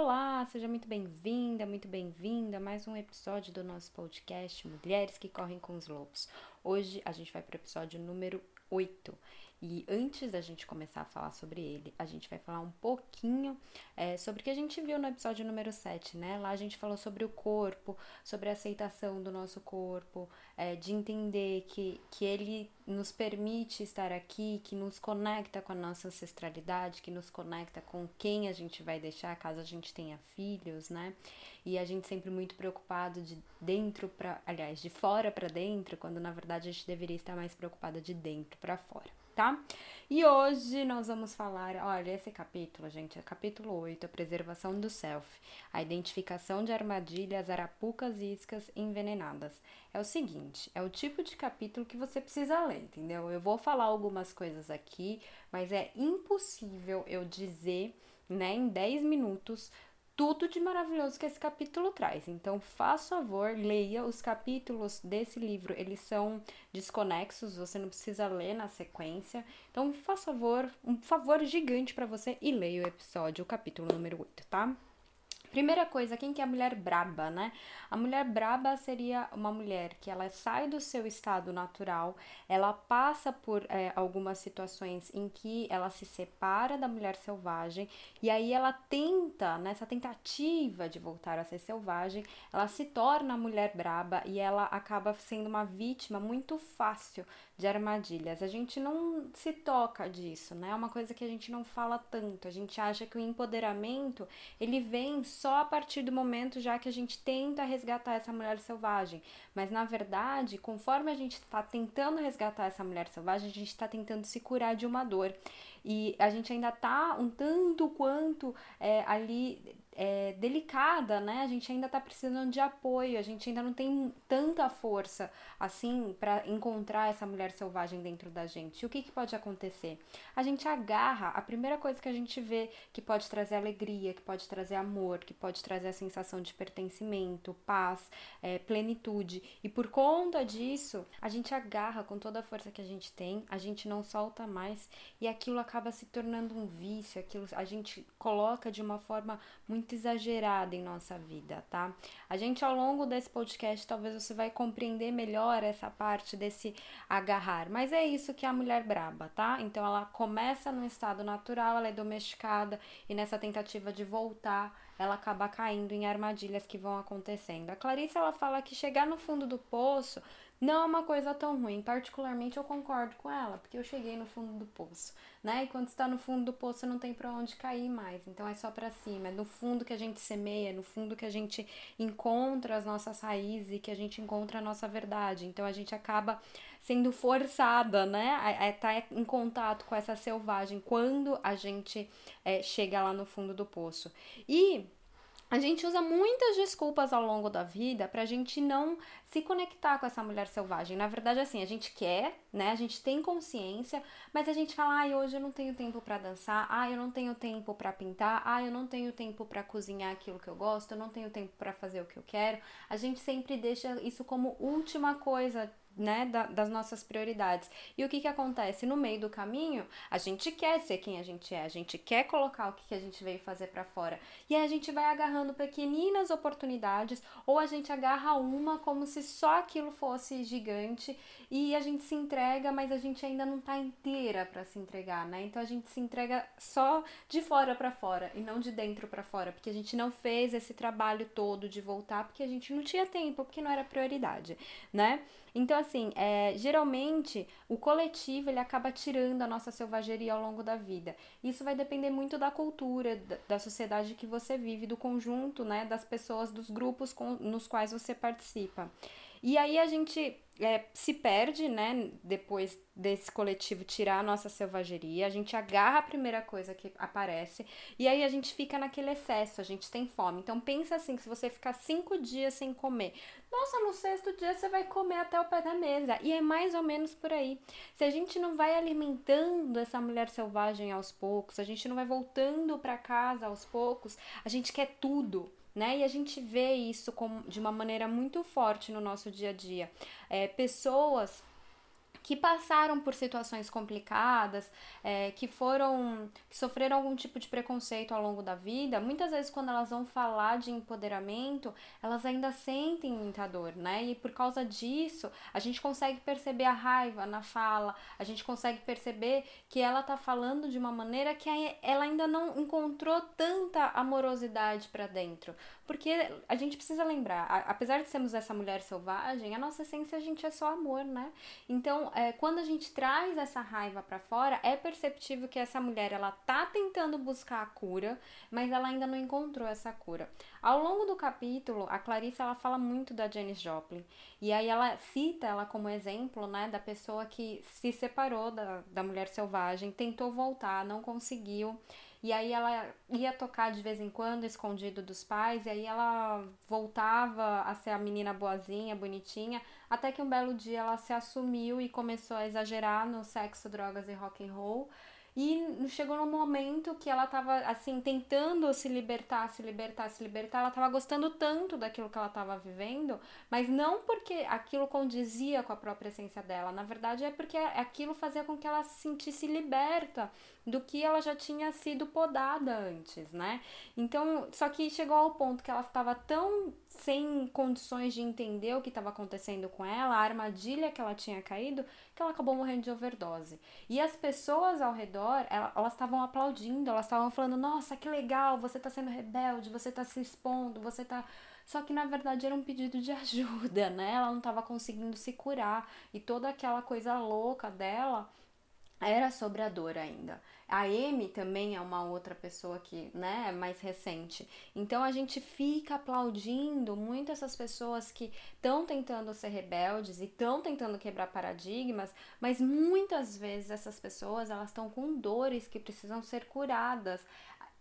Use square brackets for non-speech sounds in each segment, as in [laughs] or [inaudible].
Olá, seja muito bem-vinda, muito bem-vinda a mais um episódio do nosso podcast Mulheres que Correm com os Lobos. Hoje a gente vai para o episódio número 8 e antes da gente começar a falar sobre ele, a gente vai falar um pouquinho é, sobre o que a gente viu no episódio número 7, né? Lá a gente falou sobre o corpo, sobre a aceitação do nosso corpo, é, de entender que, que ele nos permite estar aqui, que nos conecta com a nossa ancestralidade, que nos conecta com quem a gente vai deixar caso a gente tenha filhos, né? E a gente sempre muito preocupado de dentro para, aliás, de fora para dentro, quando na verdade a gente deveria estar mais preocupada de dentro para fora tá? E hoje nós vamos falar, olha, esse capítulo, gente, é capítulo 8, a preservação do self, a identificação de armadilhas, arapucas e iscas envenenadas. É o seguinte, é o tipo de capítulo que você precisa ler, entendeu? Eu vou falar algumas coisas aqui, mas é impossível eu dizer, né, em 10 minutos tudo de maravilhoso que esse capítulo traz. Então, faça favor, leia os capítulos desse livro. Eles são desconexos, você não precisa ler na sequência. Então, faça favor, um favor gigante para você e leia o episódio, o capítulo número 8, tá? Primeira coisa, quem que é a mulher braba, né? A mulher braba seria uma mulher que ela sai do seu estado natural, ela passa por é, algumas situações em que ela se separa da mulher selvagem e aí ela tenta, nessa tentativa de voltar a ser selvagem, ela se torna a mulher braba e ela acaba sendo uma vítima muito fácil de armadilhas. A gente não se toca disso, né? É uma coisa que a gente não fala tanto. A gente acha que o empoderamento ele vem só a partir do momento já que a gente tenta resgatar essa mulher selvagem. Mas na verdade, conforme a gente está tentando resgatar essa mulher selvagem, a gente está tentando se curar de uma dor. E a gente ainda tá um tanto quanto é, ali é, delicada, né? A gente ainda tá precisando de apoio, a gente ainda não tem tanta força assim para encontrar essa mulher selvagem dentro da gente. E o que, que pode acontecer? A gente agarra a primeira coisa que a gente vê que pode trazer alegria, que pode trazer amor, que pode trazer a sensação de pertencimento, paz, é, plenitude. E por conta disso, a gente agarra com toda a força que a gente tem, a gente não solta mais e aquilo acaba se tornando um vício, aquilo a gente coloca de uma forma muito muito exagerada em nossa vida, tá? A gente ao longo desse podcast talvez você vai compreender melhor essa parte desse agarrar, mas é isso que é a mulher braba, tá? Então ela começa no estado natural, ela é domesticada e nessa tentativa de voltar, ela acaba caindo em armadilhas que vão acontecendo. A Clarice ela fala que chegar no fundo do poço não é uma coisa tão ruim. Particularmente eu concordo com ela, porque eu cheguei no fundo do poço, né? E quando está no fundo do poço não tem para onde cair mais. Então é só para cima, é no fundo que a gente semeia, no fundo que a gente encontra as nossas raízes e que a gente encontra a nossa verdade. Então a gente acaba sendo forçada, né, a estar tá em contato com essa selvagem quando a gente é, chega lá no fundo do poço. E a gente usa muitas desculpas ao longo da vida pra gente não se conectar com essa mulher selvagem. Na verdade, assim, a gente quer, né? A gente tem consciência, mas a gente fala: "Ai, hoje eu não tenho tempo para dançar. Ai, eu não tenho tempo para pintar. Ai, eu não tenho tempo para cozinhar aquilo que eu gosto. Eu não tenho tempo para fazer o que eu quero". A gente sempre deixa isso como última coisa né, da, das nossas prioridades. E o que que acontece? No meio do caminho, a gente quer ser quem a gente é, a gente quer colocar o que, que a gente veio fazer para fora. E aí a gente vai agarrando pequeninas oportunidades, ou a gente agarra uma como se só aquilo fosse gigante e a gente se entrega, mas a gente ainda não tá inteira para se entregar, né? Então a gente se entrega só de fora para fora e não de dentro para fora, porque a gente não fez esse trabalho todo de voltar porque a gente não tinha tempo, porque não era prioridade, né? Então, assim, é, geralmente o coletivo ele acaba tirando a nossa selvageria ao longo da vida. Isso vai depender muito da cultura, da, da sociedade que você vive, do conjunto, né, das pessoas, dos grupos com, nos quais você participa. E aí a gente é, se perde, né? Depois desse coletivo tirar a nossa selvageria, a gente agarra a primeira coisa que aparece e aí a gente fica naquele excesso, a gente tem fome. Então pensa assim, se você ficar cinco dias sem comer, nossa, no sexto dia você vai comer até o pé da mesa. E é mais ou menos por aí. Se a gente não vai alimentando essa mulher selvagem aos poucos, a gente não vai voltando para casa aos poucos, a gente quer tudo né? E a gente vê isso com, de uma maneira muito forte no nosso dia a dia. É, pessoas que passaram por situações complicadas, é, que foram, que sofreram algum tipo de preconceito ao longo da vida, muitas vezes quando elas vão falar de empoderamento, elas ainda sentem muita dor, né? E por causa disso, a gente consegue perceber a raiva na fala, a gente consegue perceber que ela tá falando de uma maneira que ela ainda não encontrou tanta amorosidade para dentro. Porque a gente precisa lembrar, apesar de sermos essa mulher selvagem, a nossa essência a gente é só amor, né? Então, é, quando a gente traz essa raiva para fora, é perceptível que essa mulher ela tá tentando buscar a cura, mas ela ainda não encontrou essa cura. Ao longo do capítulo, a Clarice ela fala muito da Janis Joplin e aí ela cita ela como exemplo, né, da pessoa que se separou da, da mulher selvagem, tentou voltar, não conseguiu. E aí ela ia tocar de vez em quando, escondido dos pais, e aí ela voltava a ser a menina boazinha, bonitinha, até que um belo dia ela se assumiu e começou a exagerar no sexo, drogas e rock and roll. E chegou num momento que ela tava, assim, tentando se libertar, se libertar, se libertar. Ela tava gostando tanto daquilo que ela tava vivendo, mas não porque aquilo condizia com a própria essência dela. Na verdade, é porque aquilo fazia com que ela se sentisse liberta do que ela já tinha sido podada antes, né? Então, só que chegou ao ponto que ela estava tão sem condições de entender o que estava acontecendo com ela, a armadilha que ela tinha caído, que ela acabou morrendo de overdose. E as pessoas ao redor, elas estavam aplaudindo, elas estavam falando: "Nossa, que legal, você está sendo rebelde, você está se expondo, você está só que na verdade era um pedido de [laughs] ajuda, né? Ela não estava conseguindo se curar e toda aquela coisa louca dela era sobre a dor ainda. A Amy também é uma outra pessoa que, né, é mais recente. Então a gente fica aplaudindo muito essas pessoas que estão tentando ser rebeldes e estão tentando quebrar paradigmas, mas muitas vezes essas pessoas elas estão com dores que precisam ser curadas.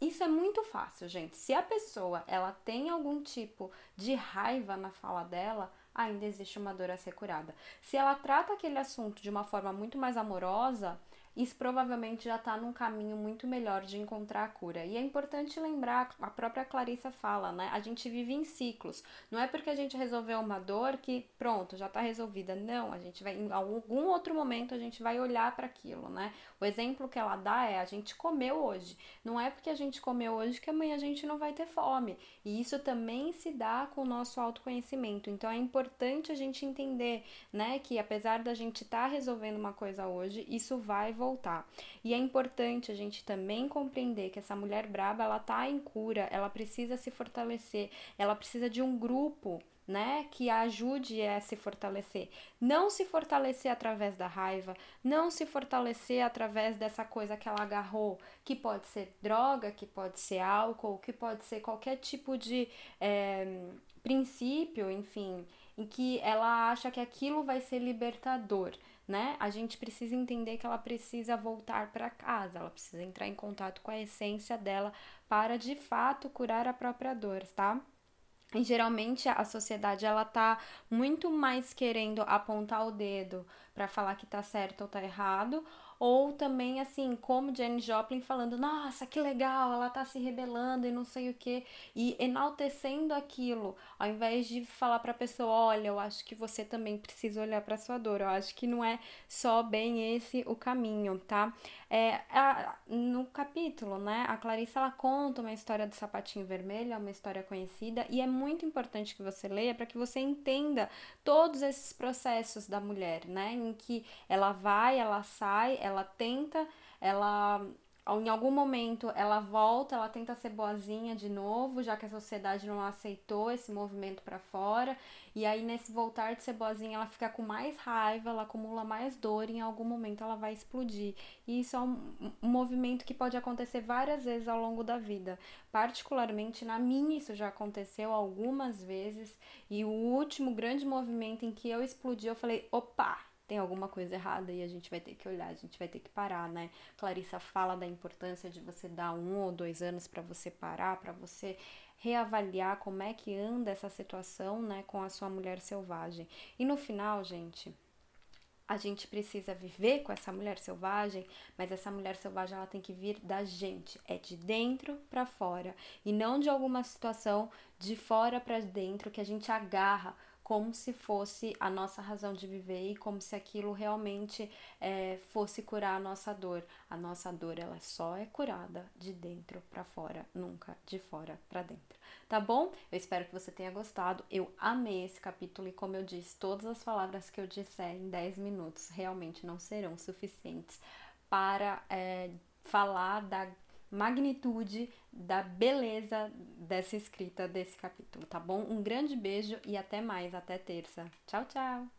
Isso é muito fácil, gente. Se a pessoa ela tem algum tipo de raiva na fala dela, ainda existe uma dor a ser curada. Se ela trata aquele assunto de uma forma muito mais amorosa, isso provavelmente já está num caminho muito melhor de encontrar a cura. E é importante lembrar, a própria Clarissa fala, né? A gente vive em ciclos. Não é porque a gente resolveu uma dor que pronto, já está resolvida. Não, a gente vai em algum outro momento a gente vai olhar para aquilo, né? O exemplo que ela dá é a gente comeu hoje. Não é porque a gente comeu hoje que amanhã a gente não vai ter fome. E isso também se dá com o nosso autoconhecimento. Então é importante a gente entender, né, que apesar da gente estar tá resolvendo uma coisa hoje, isso vai voltar. E é importante a gente também compreender que essa mulher braba, ela tá em cura, ela precisa se fortalecer, ela precisa de um grupo né, que a ajude a se fortalecer. Não se fortalecer através da raiva, não se fortalecer através dessa coisa que ela agarrou, que pode ser droga, que pode ser álcool, que pode ser qualquer tipo de é, princípio, enfim, em que ela acha que aquilo vai ser libertador. Né? A gente precisa entender que ela precisa voltar para casa, ela precisa entrar em contato com a essência dela para de fato curar a própria dor, tá? E geralmente a sociedade ela tá muito mais querendo apontar o dedo para falar que tá certo ou tá errado, ou também, assim, como Jane Joplin falando, nossa, que legal, ela tá se rebelando e não sei o que, e enaltecendo aquilo, ao invés de falar pra pessoa, olha, eu acho que você também precisa olhar pra sua dor, eu acho que não é só bem esse o caminho, tá? É, a, no capítulo, né, a Clarissa ela conta uma história do sapatinho vermelho, é uma história conhecida, e é muito importante que você leia para que você entenda todos esses processos da mulher, né, em que ela vai, ela sai, ela tenta, ela em algum momento ela volta, ela tenta ser boazinha de novo, já que a sociedade não aceitou esse movimento para fora. E aí nesse voltar de ser boazinha, ela fica com mais raiva, ela acumula mais dor e em algum momento ela vai explodir. E isso é um, um movimento que pode acontecer várias vezes ao longo da vida. Particularmente na minha isso já aconteceu algumas vezes e o último grande movimento em que eu explodi, eu falei: "Opa, tem alguma coisa errada e a gente vai ter que olhar, a gente vai ter que parar, né? Clarissa fala da importância de você dar um ou dois anos para você parar, para você reavaliar como é que anda essa situação, né, com a sua mulher selvagem. E no final, gente, a gente precisa viver com essa mulher selvagem, mas essa mulher selvagem ela tem que vir da gente, é de dentro para fora e não de alguma situação de fora para dentro que a gente agarra como se fosse a nossa razão de viver e como se aquilo realmente é, fosse curar a nossa dor. A nossa dor ela só é curada de dentro para fora, nunca de fora para dentro. Tá bom? Eu espero que você tenha gostado. Eu amei esse capítulo e como eu disse, todas as palavras que eu disser em 10 minutos realmente não serão suficientes para é, falar da magnitude, da beleza dessa escrita desse capítulo, tá bom? Um grande beijo e até mais, até terça. Tchau, tchau!